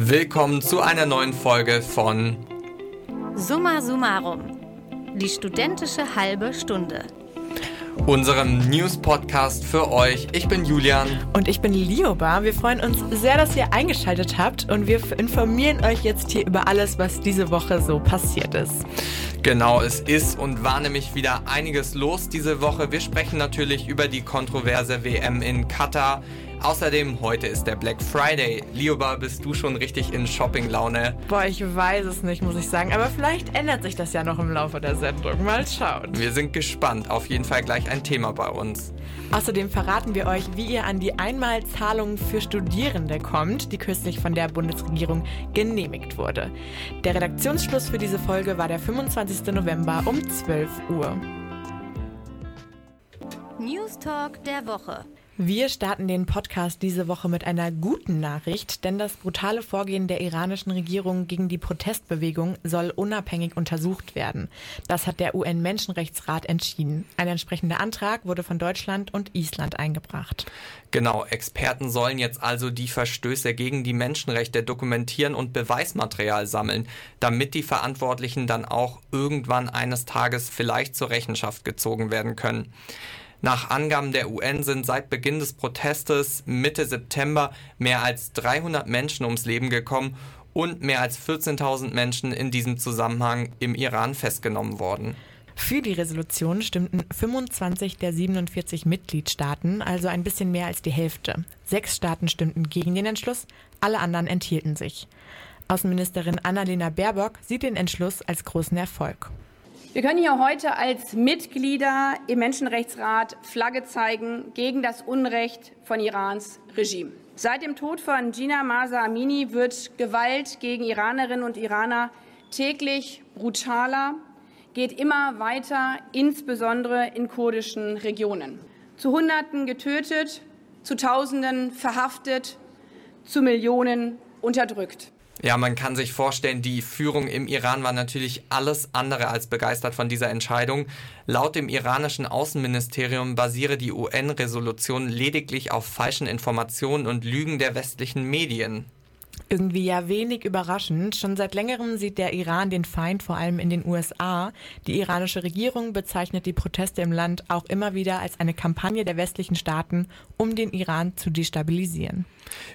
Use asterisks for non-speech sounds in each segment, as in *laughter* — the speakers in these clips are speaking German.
Willkommen zu einer neuen Folge von Summa Summarum. Die studentische halbe Stunde. Unserem News-Podcast für euch. Ich bin Julian. Und ich bin Lioba. Wir freuen uns sehr, dass ihr eingeschaltet habt und wir informieren euch jetzt hier über alles, was diese Woche so passiert ist. Genau, es ist und war nämlich wieder einiges los diese Woche. Wir sprechen natürlich über die kontroverse WM in Katar. Außerdem, heute ist der Black Friday. Lioba, bist du schon richtig in Shopping-Laune? Boah, ich weiß es nicht, muss ich sagen. Aber vielleicht ändert sich das ja noch im Laufe der Sendung. Mal schauen. Wir sind gespannt. Auf jeden Fall gleich ein Thema bei uns. Außerdem verraten wir euch, wie ihr an die Einmalzahlung für Studierende kommt, die kürzlich von der Bundesregierung genehmigt wurde. Der Redaktionsschluss für diese Folge war der 25. November um 12 Uhr. News Talk der Woche. Wir starten den Podcast diese Woche mit einer guten Nachricht, denn das brutale Vorgehen der iranischen Regierung gegen die Protestbewegung soll unabhängig untersucht werden. Das hat der UN-Menschenrechtsrat entschieden. Ein entsprechender Antrag wurde von Deutschland und Island eingebracht. Genau, Experten sollen jetzt also die Verstöße gegen die Menschenrechte dokumentieren und Beweismaterial sammeln, damit die Verantwortlichen dann auch irgendwann eines Tages vielleicht zur Rechenschaft gezogen werden können. Nach Angaben der UN sind seit Beginn des Protestes Mitte September mehr als 300 Menschen ums Leben gekommen und mehr als 14.000 Menschen in diesem Zusammenhang im Iran festgenommen worden. Für die Resolution stimmten 25 der 47 Mitgliedstaaten, also ein bisschen mehr als die Hälfte. Sechs Staaten stimmten gegen den Entschluss, alle anderen enthielten sich. Außenministerin Annalena Baerbock sieht den Entschluss als großen Erfolg. Wir können hier heute als Mitglieder im Menschenrechtsrat Flagge zeigen gegen das Unrecht von Irans Regime. Seit dem Tod von Gina Masa Amini wird Gewalt gegen Iranerinnen und Iraner täglich brutaler, geht immer weiter, insbesondere in kurdischen Regionen. Zu Hunderten getötet, zu Tausenden verhaftet, zu Millionen unterdrückt. Ja, man kann sich vorstellen, die Führung im Iran war natürlich alles andere als begeistert von dieser Entscheidung. Laut dem iranischen Außenministerium basiere die UN-Resolution lediglich auf falschen Informationen und Lügen der westlichen Medien. Irgendwie ja wenig überraschend. Schon seit längerem sieht der Iran den Feind vor allem in den USA. Die iranische Regierung bezeichnet die Proteste im Land auch immer wieder als eine Kampagne der westlichen Staaten, um den Iran zu destabilisieren.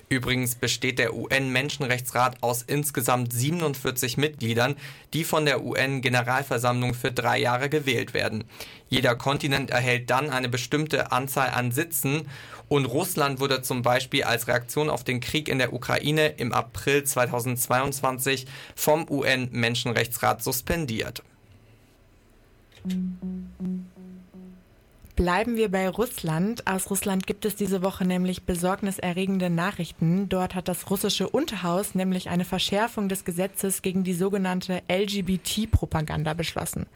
Übrigens besteht der UN-Menschenrechtsrat aus insgesamt 47 Mitgliedern, die von der UN-Generalversammlung für drei Jahre gewählt werden. Jeder Kontinent erhält dann eine bestimmte Anzahl an Sitzen und Russland wurde zum Beispiel als Reaktion auf den Krieg in der Ukraine im April 2022 vom UN-Menschenrechtsrat suspendiert. Bleiben wir bei Russland. Aus Russland gibt es diese Woche nämlich besorgniserregende Nachrichten. Dort hat das russische Unterhaus nämlich eine Verschärfung des Gesetzes gegen die sogenannte LGBT-Propaganda beschlossen.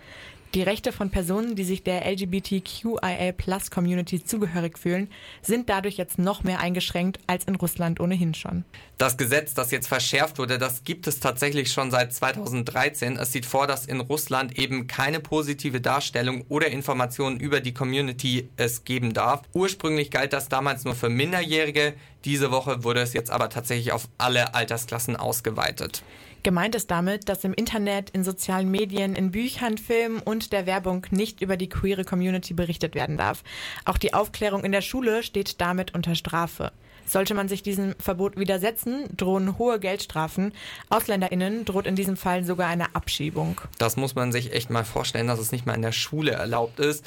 Die Rechte von Personen, die sich der LGBTQIA-Plus-Community zugehörig fühlen, sind dadurch jetzt noch mehr eingeschränkt als in Russland ohnehin schon. Das Gesetz, das jetzt verschärft wurde, das gibt es tatsächlich schon seit 2013. Es sieht vor, dass in Russland eben keine positive Darstellung oder Informationen über die Community es geben darf. Ursprünglich galt das damals nur für Minderjährige. Diese Woche wurde es jetzt aber tatsächlich auf alle Altersklassen ausgeweitet. Gemeint ist damit, dass im Internet, in sozialen Medien, in Büchern, Filmen und der Werbung nicht über die queere Community berichtet werden darf. Auch die Aufklärung in der Schule steht damit unter Strafe. Sollte man sich diesem Verbot widersetzen, drohen hohe Geldstrafen. AusländerInnen droht in diesem Fall sogar eine Abschiebung. Das muss man sich echt mal vorstellen, dass es nicht mal in der Schule erlaubt ist.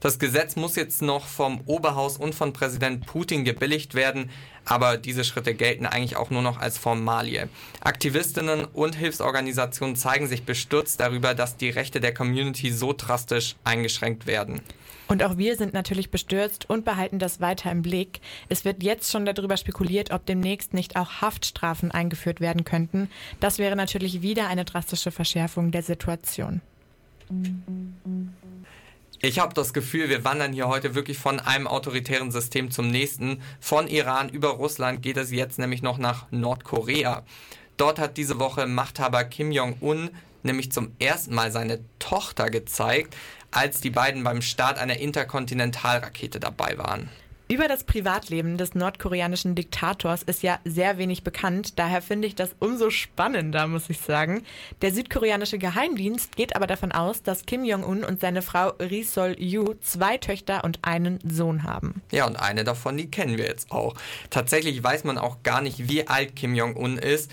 Das Gesetz muss jetzt noch vom Oberhaus und von Präsident Putin gebilligt werden, aber diese Schritte gelten eigentlich auch nur noch als Formalie. Aktivistinnen und Hilfsorganisationen zeigen sich bestürzt darüber, dass die Rechte der Community so drastisch eingeschränkt werden. Und auch wir sind natürlich bestürzt und behalten das weiter im Blick. Es wird jetzt schon darüber spekuliert, ob demnächst nicht auch Haftstrafen eingeführt werden könnten. Das wäre natürlich wieder eine drastische Verschärfung der Situation. Ich habe das Gefühl, wir wandern hier heute wirklich von einem autoritären System zum nächsten. Von Iran über Russland geht es jetzt nämlich noch nach Nordkorea. Dort hat diese Woche Machthaber Kim Jong-un nämlich zum ersten Mal seine Tochter gezeigt, als die beiden beim Start einer Interkontinentalrakete dabei waren. Über das Privatleben des nordkoreanischen Diktators ist ja sehr wenig bekannt, daher finde ich das umso spannender, muss ich sagen. Der südkoreanische Geheimdienst geht aber davon aus, dass Kim Jong-un und seine Frau Ri Sol-yu zwei Töchter und einen Sohn haben. Ja, und eine davon, die kennen wir jetzt auch. Tatsächlich weiß man auch gar nicht, wie alt Kim Jong-un ist.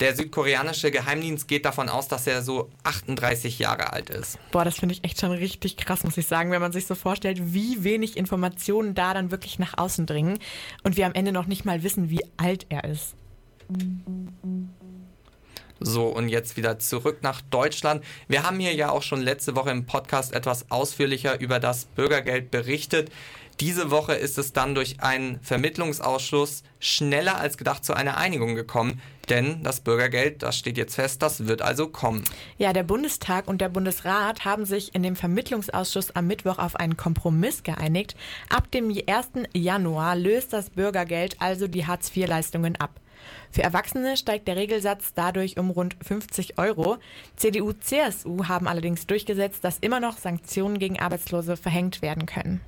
Der südkoreanische Geheimdienst geht davon aus, dass er so 38 Jahre alt ist. Boah, das finde ich echt schon richtig krass, muss ich sagen, wenn man sich so vorstellt, wie wenig Informationen da dann wirklich nach außen dringen und wir am Ende noch nicht mal wissen, wie alt er ist. So, und jetzt wieder zurück nach Deutschland. Wir haben hier ja auch schon letzte Woche im Podcast etwas ausführlicher über das Bürgergeld berichtet. Diese Woche ist es dann durch einen Vermittlungsausschuss schneller als gedacht zu einer Einigung gekommen. Denn das Bürgergeld, das steht jetzt fest, das wird also kommen. Ja, der Bundestag und der Bundesrat haben sich in dem Vermittlungsausschuss am Mittwoch auf einen Kompromiss geeinigt. Ab dem 1. Januar löst das Bürgergeld also die Hartz-IV-Leistungen ab. Für Erwachsene steigt der Regelsatz dadurch um rund 50 Euro. CDU, CSU haben allerdings durchgesetzt, dass immer noch Sanktionen gegen Arbeitslose verhängt werden können.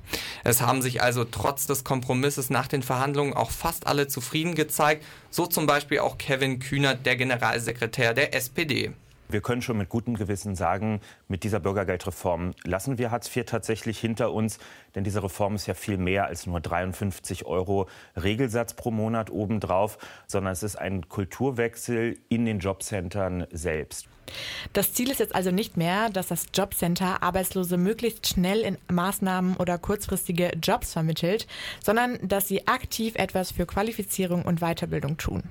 Es haben sich also trotz des Kompromisses nach den Verhandlungen auch fast alle zufrieden gezeigt, so zum Beispiel auch Kevin Kühnert, der Generalsekretär der SPD. Wir können schon mit gutem Gewissen sagen, mit dieser Bürgergeldreform lassen wir Hartz IV tatsächlich hinter uns. Denn diese Reform ist ja viel mehr als nur 53 Euro Regelsatz pro Monat obendrauf, sondern es ist ein Kulturwechsel in den Jobcentern selbst. Das Ziel ist jetzt also nicht mehr, dass das Jobcenter Arbeitslose möglichst schnell in Maßnahmen oder kurzfristige Jobs vermittelt, sondern dass sie aktiv etwas für Qualifizierung und Weiterbildung tun.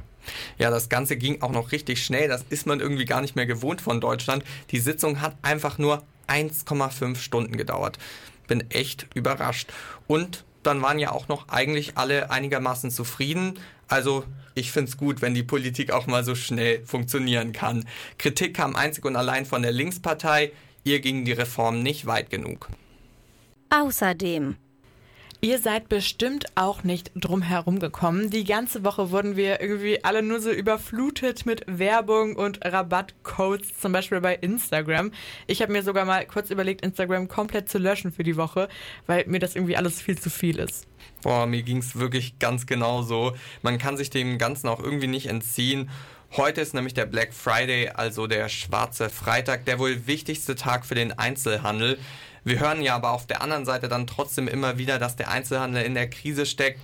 Ja, das Ganze ging auch noch richtig schnell. Das ist man irgendwie gar nicht mehr gewohnt von Deutschland. Die Sitzung hat einfach nur 1,5 Stunden gedauert. Bin echt überrascht. Und dann waren ja auch noch eigentlich alle einigermaßen zufrieden. Also ich finde es gut, wenn die Politik auch mal so schnell funktionieren kann. Kritik kam einzig und allein von der Linkspartei. Ihr ging die Reform nicht weit genug. Außerdem Ihr seid bestimmt auch nicht drum herum gekommen. Die ganze Woche wurden wir irgendwie alle nur so überflutet mit Werbung und Rabattcodes, zum Beispiel bei Instagram. Ich habe mir sogar mal kurz überlegt, Instagram komplett zu löschen für die Woche, weil mir das irgendwie alles viel zu viel ist. Boah, mir ging es wirklich ganz genau so. Man kann sich dem Ganzen auch irgendwie nicht entziehen. Heute ist nämlich der Black Friday, also der schwarze Freitag, der wohl wichtigste Tag für den Einzelhandel. Wir hören ja aber auf der anderen Seite dann trotzdem immer wieder, dass der Einzelhandel in der Krise steckt.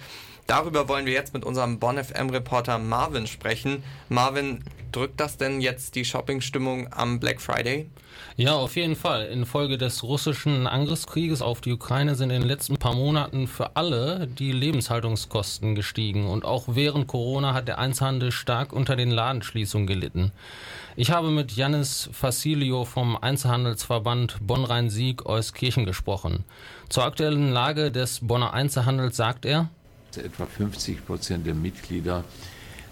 Darüber wollen wir jetzt mit unserem Bonn FM Reporter Marvin sprechen. Marvin, drückt das denn jetzt die Shoppingstimmung am Black Friday? Ja, auf jeden Fall. Infolge des russischen Angriffskrieges auf die Ukraine sind in den letzten paar Monaten für alle die Lebenshaltungskosten gestiegen. Und auch während Corona hat der Einzelhandel stark unter den Ladenschließungen gelitten. Ich habe mit Janis Facilio vom Einzelhandelsverband Bonn-Rhein-Sieg Euskirchen gesprochen. Zur aktuellen Lage des Bonner Einzelhandels sagt er, Etwa 50 Prozent der Mitglieder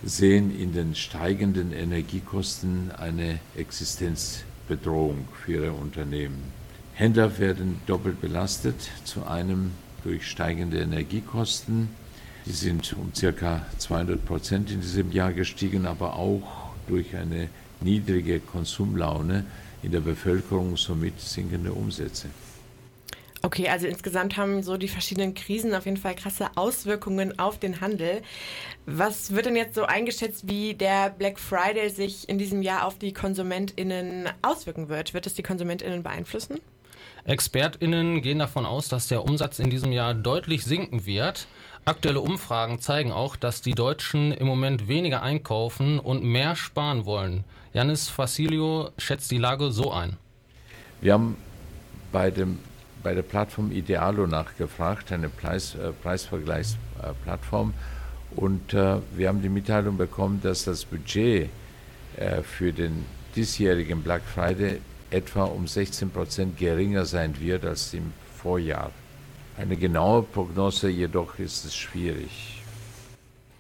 sehen in den steigenden Energiekosten eine Existenzbedrohung für ihre Unternehmen. Händler werden doppelt belastet, zu einem durch steigende Energiekosten. Die sind um ca. 200 Prozent in diesem Jahr gestiegen, aber auch durch eine niedrige Konsumlaune in der Bevölkerung, somit sinkende Umsätze. Okay, also insgesamt haben so die verschiedenen Krisen auf jeden Fall krasse Auswirkungen auf den Handel. Was wird denn jetzt so eingeschätzt, wie der Black Friday sich in diesem Jahr auf die KonsumentInnen auswirken wird? Wird es die KonsumentInnen beeinflussen? ExpertInnen gehen davon aus, dass der Umsatz in diesem Jahr deutlich sinken wird. Aktuelle Umfragen zeigen auch, dass die Deutschen im Moment weniger einkaufen und mehr sparen wollen. Janis Facilio schätzt die Lage so ein. Wir haben bei, dem, bei der Plattform Idealo nachgefragt, eine Preis, äh, Preisvergleichsplattform. Und äh, wir haben die Mitteilung bekommen, dass das Budget äh, für den diesjährigen Black Friday etwa um 16 Prozent geringer sein wird als im Vorjahr. Eine genaue Prognose jedoch ist es schwierig.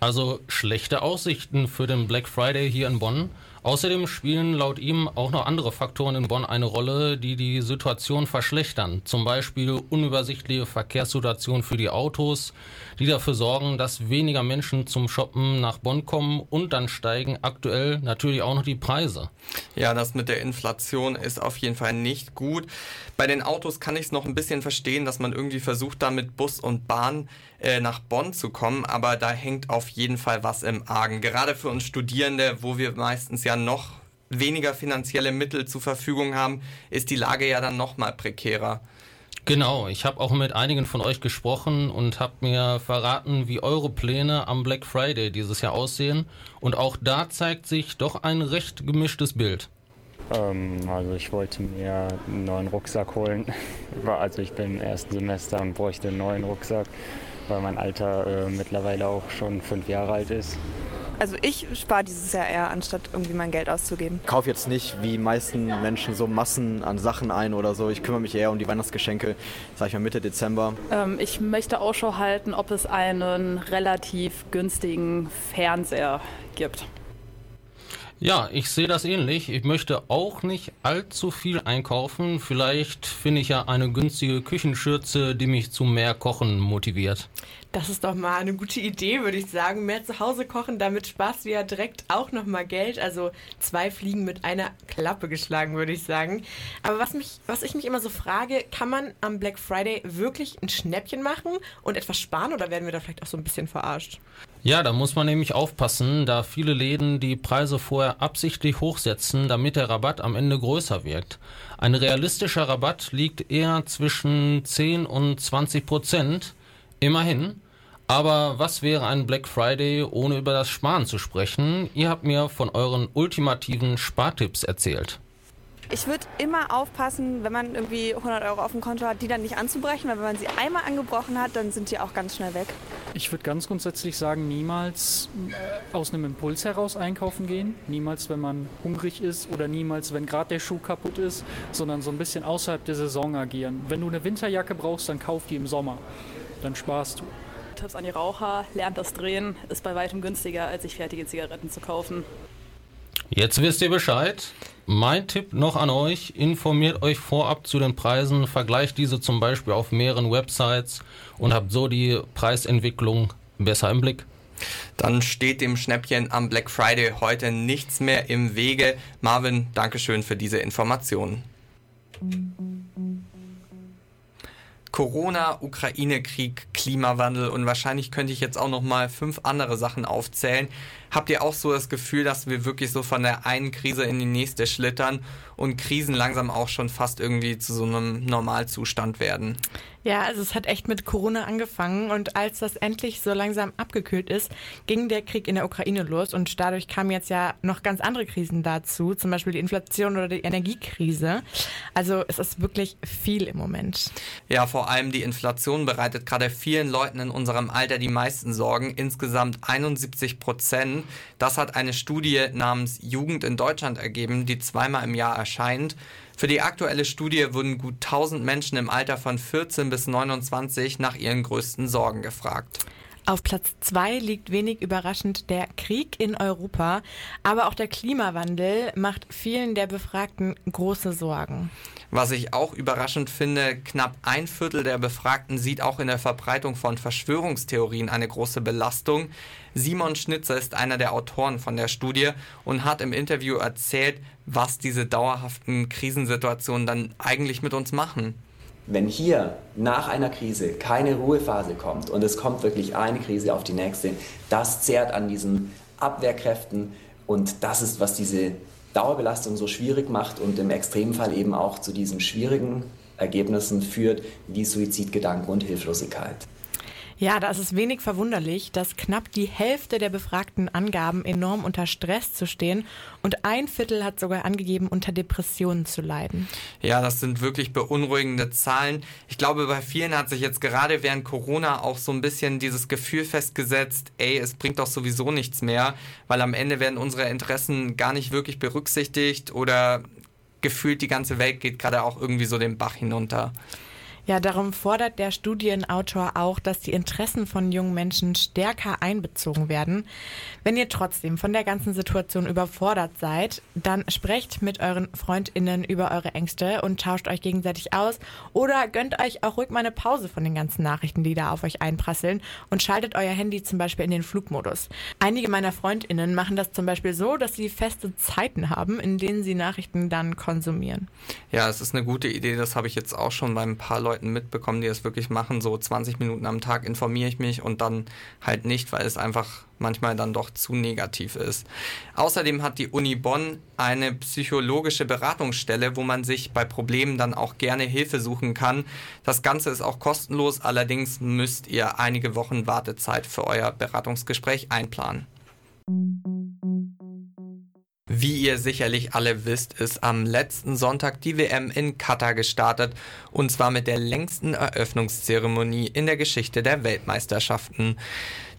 Also schlechte Aussichten für den Black Friday hier in Bonn. Außerdem spielen laut ihm auch noch andere Faktoren in Bonn eine Rolle, die die Situation verschlechtern. Zum Beispiel unübersichtliche Verkehrssituation für die Autos, die dafür sorgen, dass weniger Menschen zum Shoppen nach Bonn kommen und dann steigen aktuell natürlich auch noch die Preise. Ja, das mit der Inflation ist auf jeden Fall nicht gut. Bei den Autos kann ich es noch ein bisschen verstehen, dass man irgendwie versucht, da mit Bus und Bahn äh, nach Bonn zu kommen, aber da hängt auf jeden Fall was im Argen. Gerade für uns Studierende, wo wir meistens ja noch weniger finanzielle Mittel zur Verfügung haben, ist die Lage ja dann noch mal prekärer. Genau, ich habe auch mit einigen von euch gesprochen und habe mir verraten, wie eure Pläne am Black Friday dieses Jahr aussehen. Und auch da zeigt sich doch ein recht gemischtes Bild. Ähm, also ich wollte mir einen neuen Rucksack holen. *laughs* Also ich bin im ersten Semester und bräuchte einen neuen Rucksack, weil mein Alter äh, mittlerweile auch schon fünf Jahre alt ist. Also ich spare dieses Jahr eher, anstatt irgendwie mein Geld auszugeben. Ich kaufe jetzt nicht wie meisten Menschen so Massen an Sachen ein oder so. Ich kümmere mich eher um die Weihnachtsgeschenke, sag ich mal Mitte Dezember. Ähm, ich möchte Ausschau halten, ob es einen relativ günstigen Fernseher gibt. Ja, ich sehe das ähnlich. Ich möchte auch nicht allzu viel einkaufen. Vielleicht finde ich ja eine günstige Küchenschürze, die mich zu mehr Kochen motiviert. Das ist doch mal eine gute Idee, würde ich sagen. Mehr zu Hause kochen, damit sparst du ja direkt auch nochmal Geld. Also zwei Fliegen mit einer Klappe geschlagen, würde ich sagen. Aber was, mich, was ich mich immer so frage, kann man am Black Friday wirklich ein Schnäppchen machen und etwas sparen oder werden wir da vielleicht auch so ein bisschen verarscht? Ja, da muss man nämlich aufpassen, da viele Läden die Preise vorher absichtlich hochsetzen, damit der Rabatt am Ende größer wirkt. Ein realistischer Rabatt liegt eher zwischen 10 und 20 Prozent. Immerhin. Aber was wäre ein Black Friday, ohne über das Sparen zu sprechen? Ihr habt mir von euren ultimativen Spartipps erzählt. Ich würde immer aufpassen, wenn man irgendwie 100 Euro auf dem Konto hat, die dann nicht anzubrechen, weil wenn man sie einmal angebrochen hat, dann sind die auch ganz schnell weg. Ich würde ganz grundsätzlich sagen, niemals äh, aus einem Impuls heraus einkaufen gehen, niemals, wenn man hungrig ist oder niemals, wenn gerade der Schuh kaputt ist, sondern so ein bisschen außerhalb der Saison agieren. Wenn du eine Winterjacke brauchst, dann kauf die im Sommer dann sparst du. Tipps an die Raucher, lernt das Drehen, ist bei weitem günstiger, als sich fertige Zigaretten zu kaufen. Jetzt wisst ihr Bescheid. Mein Tipp noch an euch, informiert euch vorab zu den Preisen, vergleicht diese zum Beispiel auf mehreren Websites und habt so die Preisentwicklung besser im Blick. Dann steht dem Schnäppchen am Black Friday heute nichts mehr im Wege. Marvin, Dankeschön für diese Informationen. Corona, Ukraine-Krieg, Klimawandel und wahrscheinlich könnte ich jetzt auch noch mal fünf andere Sachen aufzählen. Habt ihr auch so das Gefühl, dass wir wirklich so von der einen Krise in die nächste schlittern und Krisen langsam auch schon fast irgendwie zu so einem Normalzustand werden? Ja, also es hat echt mit Corona angefangen und als das endlich so langsam abgekühlt ist, ging der Krieg in der Ukraine los und dadurch kamen jetzt ja noch ganz andere Krisen dazu, zum Beispiel die Inflation oder die Energiekrise. Also es ist wirklich viel im Moment. Ja, vor allem die Inflation bereitet gerade vielen Leuten in unserem Alter die meisten Sorgen, insgesamt 71 Prozent. Das hat eine Studie namens Jugend in Deutschland ergeben, die zweimal im Jahr erscheint. Für die aktuelle Studie wurden gut 1000 Menschen im Alter von 14 bis 29 nach ihren größten Sorgen gefragt. Auf Platz zwei liegt wenig überraschend der Krieg in Europa, aber auch der Klimawandel macht vielen der Befragten große Sorgen. Was ich auch überraschend finde, knapp ein Viertel der Befragten sieht auch in der Verbreitung von Verschwörungstheorien eine große Belastung. Simon Schnitzer ist einer der Autoren von der Studie und hat im Interview erzählt, was diese dauerhaften Krisensituationen dann eigentlich mit uns machen. Wenn hier nach einer Krise keine Ruhephase kommt und es kommt wirklich eine Krise auf die nächste, das zehrt an diesen Abwehrkräften und das ist, was diese Dauerbelastung so schwierig macht und im Extremfall eben auch zu diesen schwierigen Ergebnissen führt, wie Suizidgedanken und Hilflosigkeit. Ja, da ist wenig verwunderlich, dass knapp die Hälfte der Befragten angaben, enorm unter Stress zu stehen und ein Viertel hat sogar angegeben, unter Depressionen zu leiden. Ja, das sind wirklich beunruhigende Zahlen. Ich glaube, bei vielen hat sich jetzt gerade während Corona auch so ein bisschen dieses Gefühl festgesetzt, ey, es bringt doch sowieso nichts mehr, weil am Ende werden unsere Interessen gar nicht wirklich berücksichtigt oder gefühlt die ganze Welt geht gerade auch irgendwie so den Bach hinunter. Ja, darum fordert der Studienautor auch, dass die Interessen von jungen Menschen stärker einbezogen werden. Wenn ihr trotzdem von der ganzen Situation überfordert seid, dann sprecht mit euren Freundinnen über eure Ängste und tauscht euch gegenseitig aus oder gönnt euch auch ruhig mal eine Pause von den ganzen Nachrichten, die da auf euch einprasseln und schaltet euer Handy zum Beispiel in den Flugmodus. Einige meiner Freundinnen machen das zum Beispiel so, dass sie feste Zeiten haben, in denen sie Nachrichten dann konsumieren. Ja, es ist eine gute Idee. Das habe ich jetzt auch schon bei ein paar Leuten Leuten mitbekommen, die das wirklich machen. So 20 Minuten am Tag informiere ich mich und dann halt nicht, weil es einfach manchmal dann doch zu negativ ist. Außerdem hat die Uni Bonn eine psychologische Beratungsstelle, wo man sich bei Problemen dann auch gerne Hilfe suchen kann. Das Ganze ist auch kostenlos, allerdings müsst ihr einige Wochen Wartezeit für euer Beratungsgespräch einplanen. Wie ihr sicherlich alle wisst, ist am letzten Sonntag die WM in Katar gestartet und zwar mit der längsten Eröffnungszeremonie in der Geschichte der Weltmeisterschaften.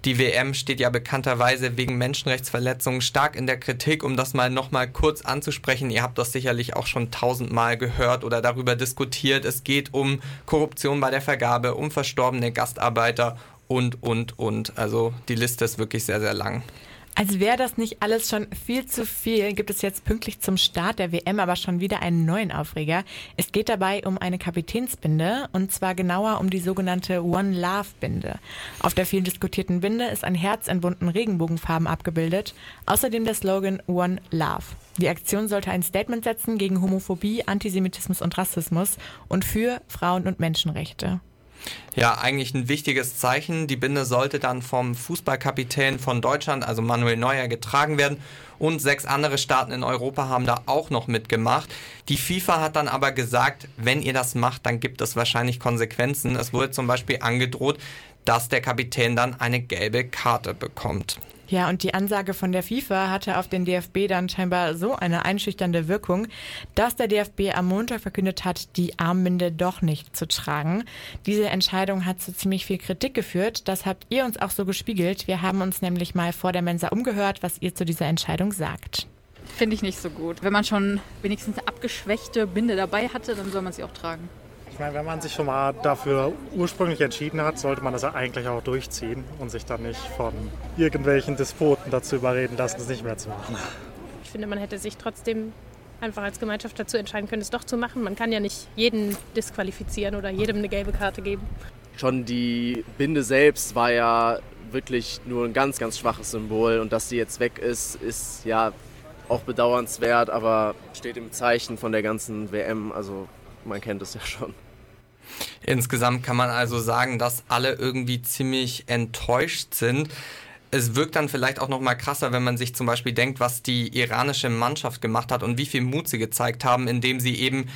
Die WM steht ja bekannterweise wegen Menschenrechtsverletzungen stark in der Kritik, um das mal nochmal kurz anzusprechen. Ihr habt das sicherlich auch schon tausendmal gehört oder darüber diskutiert. Es geht um Korruption bei der Vergabe, um verstorbene Gastarbeiter und, und, und. Also die Liste ist wirklich sehr, sehr lang. Als wäre das nicht alles schon viel zu viel, gibt es jetzt pünktlich zum Start der WM aber schon wieder einen neuen Aufreger. Es geht dabei um eine Kapitänsbinde und zwar genauer um die sogenannte One Love Binde. Auf der viel diskutierten Binde ist ein Herz in bunten Regenbogenfarben abgebildet, außerdem der Slogan One Love. Die Aktion sollte ein Statement setzen gegen Homophobie, Antisemitismus und Rassismus und für Frauen- und Menschenrechte. Ja, eigentlich ein wichtiges Zeichen. Die Binde sollte dann vom Fußballkapitän von Deutschland, also Manuel Neuer, getragen werden. Und sechs andere Staaten in Europa haben da auch noch mitgemacht. Die FIFA hat dann aber gesagt, wenn ihr das macht, dann gibt es wahrscheinlich Konsequenzen. Es wurde zum Beispiel angedroht, dass der Kapitän dann eine gelbe Karte bekommt. Ja, und die Ansage von der FIFA hatte auf den DFB dann scheinbar so eine einschüchternde Wirkung, dass der DFB am Montag verkündet hat, die Armbinde doch nicht zu tragen. Diese Entscheidung hat zu ziemlich viel Kritik geführt. Das habt ihr uns auch so gespiegelt. Wir haben uns nämlich mal vor der Mensa umgehört, was ihr zu dieser Entscheidung sagt. Finde ich nicht so gut. Wenn man schon wenigstens eine abgeschwächte Binde dabei hatte, dann soll man sie auch tragen. Meine, wenn man sich schon mal dafür ursprünglich entschieden hat, sollte man das ja eigentlich auch durchziehen und sich dann nicht von irgendwelchen Despoten dazu überreden lassen, es nicht mehr zu machen. Ich finde, man hätte sich trotzdem einfach als Gemeinschaft dazu entscheiden können, es doch zu machen. Man kann ja nicht jeden disqualifizieren oder jedem eine gelbe Karte geben. Schon die Binde selbst war ja wirklich nur ein ganz, ganz schwaches Symbol und dass sie jetzt weg ist, ist ja auch bedauernswert, aber steht im Zeichen von der ganzen WM. Also man kennt es ja schon. Insgesamt kann man also sagen, dass alle irgendwie ziemlich enttäuscht sind. Es wirkt dann vielleicht auch noch mal krasser, wenn man sich zum Beispiel denkt, was die iranische Mannschaft gemacht hat und wie viel Mut sie gezeigt haben, indem sie eben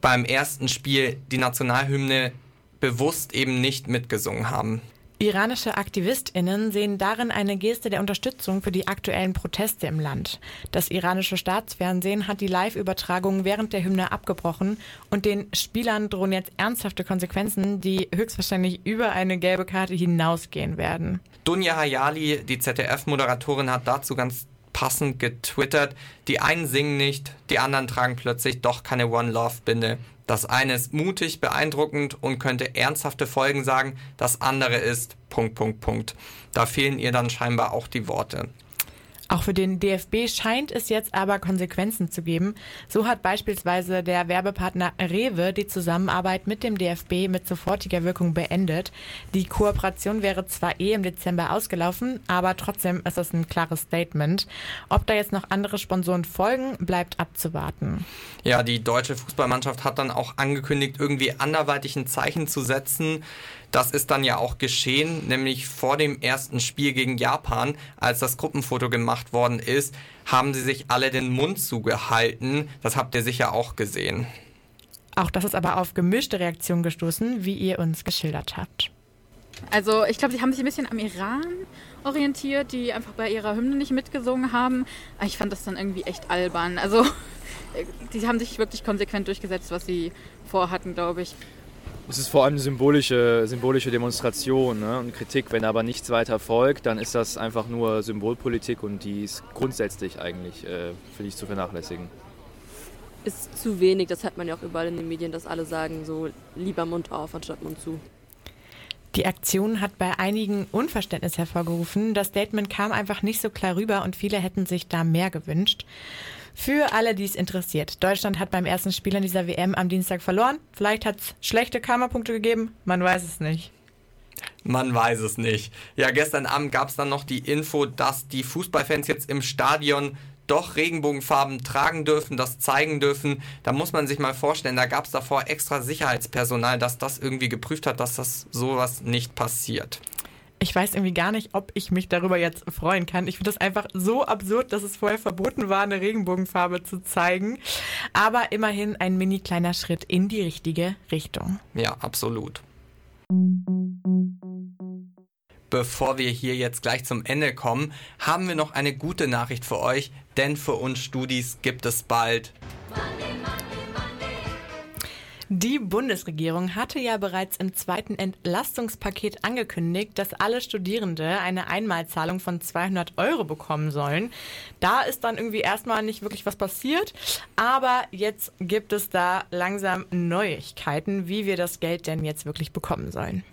beim ersten Spiel die Nationalhymne bewusst eben nicht mitgesungen haben. Iranische AktivistInnen sehen darin eine Geste der Unterstützung für die aktuellen Proteste im Land. Das iranische Staatsfernsehen hat die Live-Übertragung während der Hymne abgebrochen und den Spielern drohen jetzt ernsthafte Konsequenzen, die höchstwahrscheinlich über eine gelbe Karte hinausgehen werden. Dunja Hayali, die ZDF-Moderatorin, hat dazu ganz passend getwittert, die einen singen nicht, die anderen tragen plötzlich doch keine One Love Binde. Das eine ist mutig, beeindruckend und könnte ernsthafte Folgen sagen, das andere ist Punkt, Punkt, Punkt. Da fehlen ihr dann scheinbar auch die Worte. Auch für den DFB scheint es jetzt aber Konsequenzen zu geben. So hat beispielsweise der Werbepartner Rewe die Zusammenarbeit mit dem DFB mit sofortiger Wirkung beendet. Die Kooperation wäre zwar eh im Dezember ausgelaufen, aber trotzdem ist es ein klares Statement. Ob da jetzt noch andere Sponsoren folgen, bleibt abzuwarten. Ja, die deutsche Fußballmannschaft hat dann auch angekündigt, irgendwie anderweitig ein Zeichen zu setzen. Das ist dann ja auch geschehen, nämlich vor dem ersten Spiel gegen Japan, als das Gruppenfoto gemacht worden ist, haben sie sich alle den Mund zugehalten. Das habt ihr sicher auch gesehen. Auch das ist aber auf gemischte Reaktionen gestoßen, wie ihr uns geschildert habt. Also ich glaube, sie haben sich ein bisschen am Iran orientiert, die einfach bei ihrer Hymne nicht mitgesungen haben. Ich fand das dann irgendwie echt albern. Also *laughs* die haben sich wirklich konsequent durchgesetzt, was sie vorhatten, glaube ich. Es ist vor allem eine symbolische, symbolische Demonstration ne? und Kritik. Wenn aber nichts weiter folgt, dann ist das einfach nur Symbolpolitik und die ist grundsätzlich eigentlich äh, für dich zu vernachlässigen. Ist zu wenig, das hat man ja auch überall in den Medien, dass alle sagen, so lieber Mund auf anstatt Mund zu. Die Aktion hat bei einigen Unverständnis hervorgerufen. Das Statement kam einfach nicht so klar rüber und viele hätten sich da mehr gewünscht. Für alle, die es interessiert. Deutschland hat beim ersten Spiel an dieser WM am Dienstag verloren. Vielleicht hat es schlechte Karma-Punkte gegeben. Man weiß es nicht. Man weiß es nicht. Ja, gestern Abend gab es dann noch die Info, dass die Fußballfans jetzt im Stadion doch Regenbogenfarben tragen dürfen, das zeigen dürfen. Da muss man sich mal vorstellen, da gab es davor extra Sicherheitspersonal, dass das irgendwie geprüft hat, dass das sowas nicht passiert. Ich weiß irgendwie gar nicht, ob ich mich darüber jetzt freuen kann. Ich finde das einfach so absurd, dass es vorher verboten war, eine Regenbogenfarbe zu zeigen. Aber immerhin ein mini kleiner Schritt in die richtige Richtung. Ja, absolut. Bevor wir hier jetzt gleich zum Ende kommen, haben wir noch eine gute Nachricht für euch, denn für uns Studis gibt es bald die Bundesregierung hatte ja bereits im zweiten Entlastungspaket angekündigt, dass alle Studierende eine Einmalzahlung von 200 Euro bekommen sollen. Da ist dann irgendwie erstmal nicht wirklich was passiert, aber jetzt gibt es da langsam Neuigkeiten, wie wir das Geld denn jetzt wirklich bekommen sollen.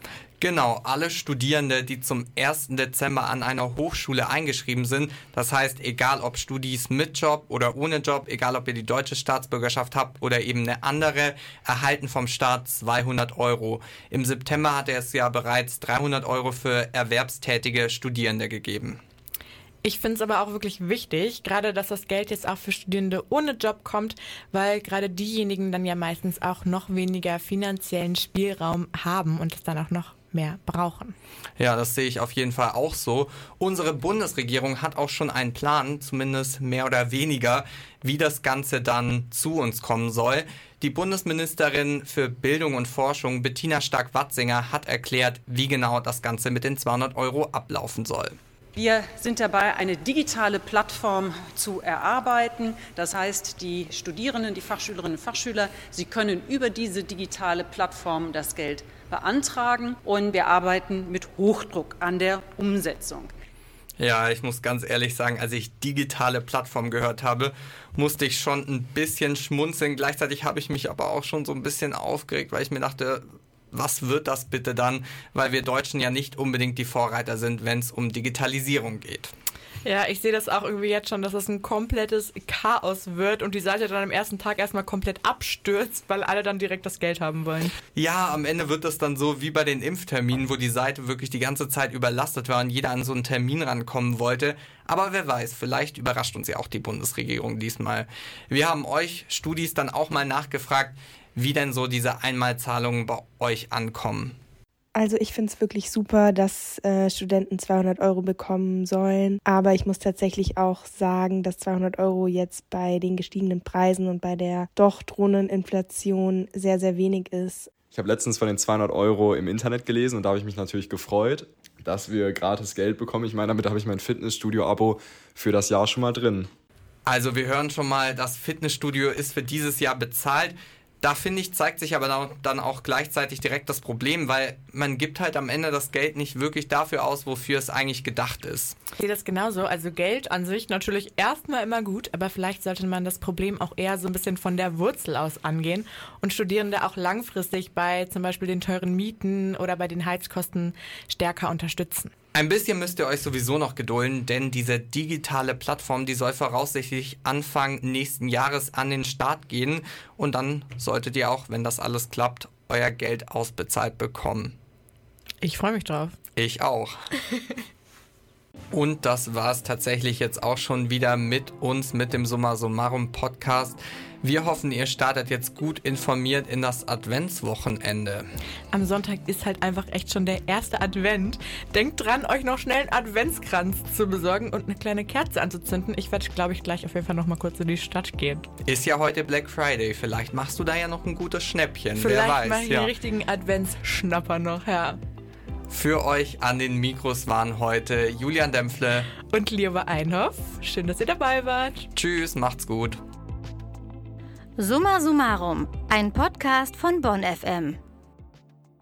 Genau, alle Studierende, die zum 1. Dezember an einer Hochschule eingeschrieben sind, das heißt, egal ob Studis mit Job oder ohne Job, egal ob ihr die deutsche Staatsbürgerschaft habt oder eben eine andere, erhalten vom Staat 200 Euro. Im September hatte es ja bereits 300 Euro für erwerbstätige Studierende gegeben. Ich finde es aber auch wirklich wichtig, gerade dass das Geld jetzt auch für Studierende ohne Job kommt, weil gerade diejenigen dann ja meistens auch noch weniger finanziellen Spielraum haben und es dann auch noch mehr brauchen. Ja, das sehe ich auf jeden Fall auch so. Unsere Bundesregierung hat auch schon einen Plan, zumindest mehr oder weniger, wie das Ganze dann zu uns kommen soll. Die Bundesministerin für Bildung und Forschung, Bettina Stark-Watzinger, hat erklärt, wie genau das Ganze mit den 200 Euro ablaufen soll. Wir sind dabei, eine digitale Plattform zu erarbeiten. Das heißt, die Studierenden, die Fachschülerinnen und Fachschüler, sie können über diese digitale Plattform das Geld beantragen und wir arbeiten mit Hochdruck an der Umsetzung. Ja, ich muss ganz ehrlich sagen, als ich digitale Plattform gehört habe, musste ich schon ein bisschen schmunzeln. Gleichzeitig habe ich mich aber auch schon so ein bisschen aufgeregt, weil ich mir dachte, was wird das bitte dann? Weil wir Deutschen ja nicht unbedingt die Vorreiter sind, wenn es um Digitalisierung geht. Ja, ich sehe das auch irgendwie jetzt schon, dass es ein komplettes Chaos wird und die Seite dann am ersten Tag erstmal komplett abstürzt, weil alle dann direkt das Geld haben wollen. Ja, am Ende wird das dann so wie bei den Impfterminen, wo die Seite wirklich die ganze Zeit überlastet war und jeder an so einen Termin rankommen wollte. Aber wer weiß, vielleicht überrascht uns ja auch die Bundesregierung diesmal. Wir haben euch Studis dann auch mal nachgefragt, wie denn so diese Einmalzahlungen bei euch ankommen. Also ich finde es wirklich super, dass äh, Studenten 200 Euro bekommen sollen. Aber ich muss tatsächlich auch sagen, dass 200 Euro jetzt bei den gestiegenen Preisen und bei der doch drohenden Inflation sehr, sehr wenig ist. Ich habe letztens von den 200 Euro im Internet gelesen und da habe ich mich natürlich gefreut, dass wir gratis Geld bekommen. Ich meine, damit habe ich mein Fitnessstudio-Abo für das Jahr schon mal drin. Also wir hören schon mal, das Fitnessstudio ist für dieses Jahr bezahlt. Da finde ich, zeigt sich aber dann auch gleichzeitig direkt das Problem, weil man gibt halt am Ende das Geld nicht wirklich dafür aus, wofür es eigentlich gedacht ist. Ich sehe das genauso. Also Geld an sich natürlich erstmal immer gut, aber vielleicht sollte man das Problem auch eher so ein bisschen von der Wurzel aus angehen und Studierende auch langfristig bei zum Beispiel den teuren Mieten oder bei den Heizkosten stärker unterstützen. Ein bisschen müsst ihr euch sowieso noch gedulden, denn diese digitale Plattform, die soll voraussichtlich Anfang nächsten Jahres an den Start gehen und dann solltet ihr auch, wenn das alles klappt, euer Geld ausbezahlt bekommen. Ich freue mich drauf. Ich auch. *laughs* und das war es tatsächlich jetzt auch schon wieder mit uns, mit dem Summa Summarum Podcast. Wir hoffen, ihr startet jetzt gut informiert in das Adventswochenende. Am Sonntag ist halt einfach echt schon der erste Advent. Denkt dran, euch noch schnell einen Adventskranz zu besorgen und eine kleine Kerze anzuzünden. Ich werde, glaube ich, gleich auf jeden Fall noch mal kurz in die Stadt gehen. Ist ja heute Black Friday. Vielleicht machst du da ja noch ein gutes Schnäppchen. Vielleicht Wer weiß. mache ich ja. den richtigen Adventsschnapper noch, ja. Für euch an den Mikros waren heute Julian Dempfle und Liebe Einhoff. Schön, dass ihr dabei wart. Tschüss, macht's gut. Summa Summarum, ein Podcast von Bonn FM.